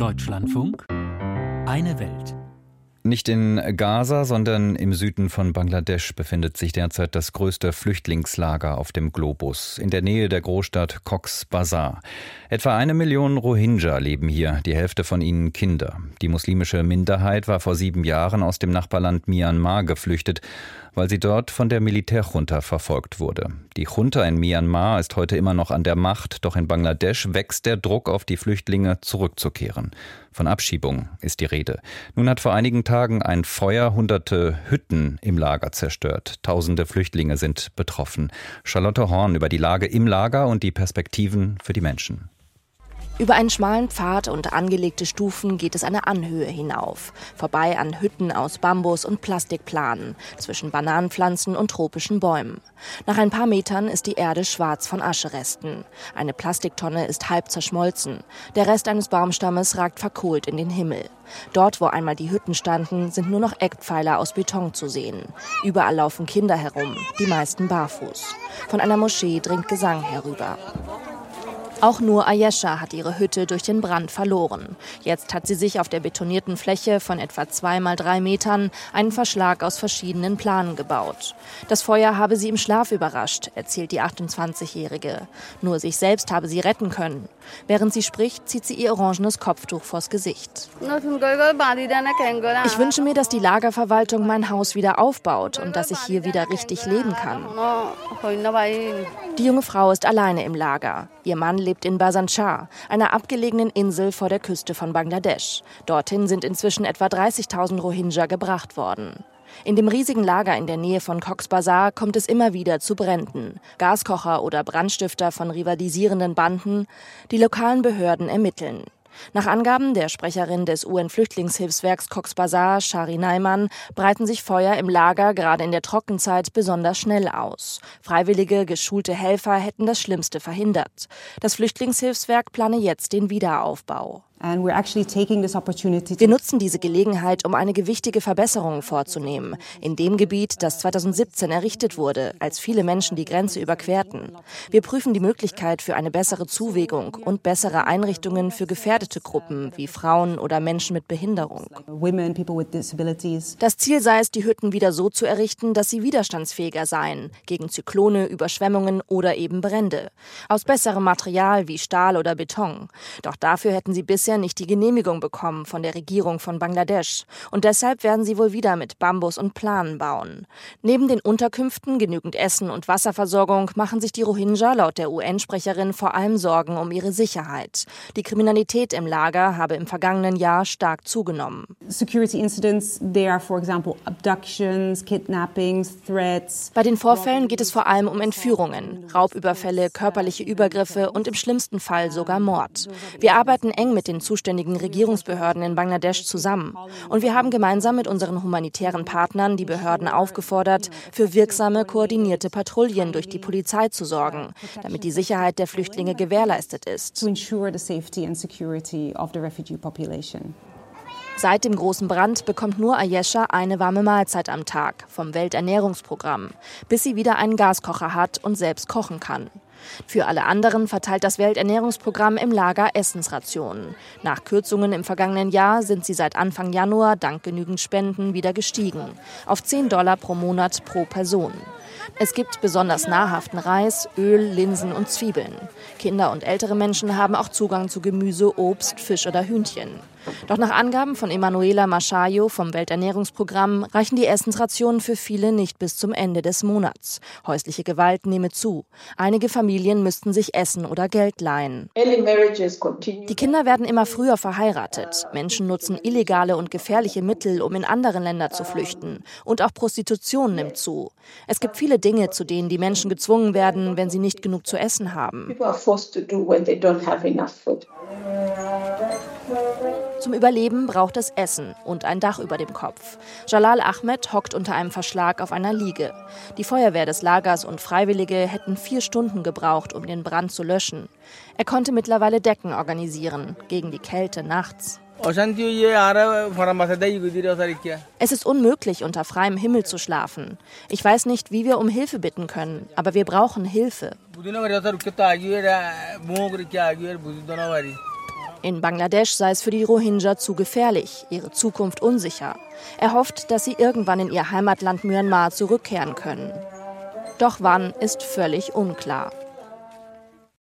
Deutschlandfunk Eine Welt. Nicht in Gaza, sondern im Süden von Bangladesch befindet sich derzeit das größte Flüchtlingslager auf dem Globus, in der Nähe der Großstadt Cox's Bazar. Etwa eine Million Rohingya leben hier, die Hälfte von ihnen Kinder. Die muslimische Minderheit war vor sieben Jahren aus dem Nachbarland Myanmar geflüchtet weil sie dort von der Militärjunta verfolgt wurde. Die Junta in Myanmar ist heute immer noch an der Macht, doch in Bangladesch wächst der Druck auf die Flüchtlinge zurückzukehren. Von Abschiebung ist die Rede. Nun hat vor einigen Tagen ein Feuer hunderte Hütten im Lager zerstört. Tausende Flüchtlinge sind betroffen. Charlotte Horn über die Lage im Lager und die Perspektiven für die Menschen. Über einen schmalen Pfad und angelegte Stufen geht es eine Anhöhe hinauf, vorbei an Hütten aus Bambus und Plastikplanen, zwischen Bananenpflanzen und tropischen Bäumen. Nach ein paar Metern ist die Erde schwarz von Ascheresten. Eine Plastiktonne ist halb zerschmolzen. Der Rest eines Baumstammes ragt verkohlt in den Himmel. Dort, wo einmal die Hütten standen, sind nur noch Eckpfeiler aus Beton zu sehen. Überall laufen Kinder herum, die meisten barfuß. Von einer Moschee dringt Gesang herüber. Auch nur Ayesha hat ihre Hütte durch den Brand verloren. Jetzt hat sie sich auf der betonierten Fläche von etwa zwei mal drei Metern einen Verschlag aus verschiedenen Planen gebaut. Das Feuer habe sie im Schlaf überrascht, erzählt die 28-Jährige. Nur sich selbst habe sie retten können. Während sie spricht, zieht sie ihr orangenes Kopftuch vors Gesicht. Ich wünsche mir, dass die Lagerverwaltung mein Haus wieder aufbaut und dass ich hier wieder richtig leben kann. Die junge Frau ist alleine im Lager. Ihr Mann lebt in Basanchar, einer abgelegenen Insel vor der Küste von Bangladesch. Dorthin sind inzwischen etwa 30.000 Rohingya gebracht worden. In dem riesigen Lager in der Nähe von Cox's Bazar kommt es immer wieder zu Bränden. Gaskocher oder Brandstifter von rivalisierenden Banden. Die lokalen Behörden ermitteln. Nach Angaben der Sprecherin des UN-Flüchtlingshilfswerks Cox's Bazar, Shari Neiman, breiten sich Feuer im Lager gerade in der Trockenzeit besonders schnell aus. Freiwillige, geschulte Helfer hätten das Schlimmste verhindert. Das Flüchtlingshilfswerk plane jetzt den Wiederaufbau. Wir nutzen diese Gelegenheit, um eine gewichtige Verbesserung vorzunehmen, in dem Gebiet, das 2017 errichtet wurde, als viele Menschen die Grenze überquerten. Wir prüfen die Möglichkeit für eine bessere Zuwägung und bessere Einrichtungen für gefährdete Gruppen wie Frauen oder Menschen mit Behinderung. Das Ziel sei es, die Hütten wieder so zu errichten, dass sie widerstandsfähiger seien, gegen Zyklone, Überschwemmungen oder eben Brände. Aus besserem Material wie Stahl oder Beton. Doch dafür hätten sie bisher bisher nicht die Genehmigung bekommen von der Regierung von Bangladesch und deshalb werden sie wohl wieder mit Bambus und Planen bauen. Neben den Unterkünften, genügend Essen und Wasserversorgung machen sich die Rohingya laut der UN-Sprecherin vor allem Sorgen um ihre Sicherheit. Die Kriminalität im Lager habe im vergangenen Jahr stark zugenommen. Security incidents, there are for example abductions, kidnappings, threats. Bei den Vorfällen geht es vor allem um Entführungen, Raubüberfälle, körperliche Übergriffe und im schlimmsten Fall sogar Mord. Wir arbeiten eng mit den zuständigen Regierungsbehörden in Bangladesch zusammen. Und wir haben gemeinsam mit unseren humanitären Partnern die Behörden aufgefordert, für wirksame, koordinierte Patrouillen durch die Polizei zu sorgen, damit die Sicherheit der Flüchtlinge gewährleistet ist. Seit dem großen Brand bekommt nur Ayesha eine warme Mahlzeit am Tag vom Welternährungsprogramm, bis sie wieder einen Gaskocher hat und selbst kochen kann. Für alle anderen verteilt das Welternährungsprogramm im Lager Essensrationen. Nach Kürzungen im vergangenen Jahr sind sie seit Anfang Januar dank genügend Spenden wieder gestiegen. Auf 10 Dollar pro Monat pro Person. Es gibt besonders nahrhaften Reis, Öl, Linsen und Zwiebeln. Kinder und ältere Menschen haben auch Zugang zu Gemüse, Obst, Fisch oder Hühnchen. Doch nach Angaben von Emanuela Maschayo vom Welternährungsprogramm reichen die Essensrationen für viele nicht bis zum Ende des Monats. Häusliche Gewalt nehme zu. Einige Familien müssten sich Essen oder Geld leihen. Die Kinder werden immer früher verheiratet. Menschen nutzen illegale und gefährliche Mittel, um in andere Länder zu flüchten. Und auch Prostitution nimmt zu. Es gibt viele Dinge, zu denen die Menschen gezwungen werden, wenn sie nicht genug zu essen haben. Zum Überleben braucht es Essen und ein Dach über dem Kopf. Jalal Ahmed hockt unter einem Verschlag auf einer Liege. Die Feuerwehr des Lagers und Freiwillige hätten vier Stunden gebraucht, um den Brand zu löschen. Er konnte mittlerweile Decken organisieren gegen die Kälte nachts. Es ist unmöglich, unter freiem Himmel zu schlafen. Ich weiß nicht, wie wir um Hilfe bitten können, aber wir brauchen Hilfe. In Bangladesch sei es für die Rohingya zu gefährlich, ihre Zukunft unsicher. Er hofft, dass sie irgendwann in ihr Heimatland Myanmar zurückkehren können. Doch wann ist völlig unklar.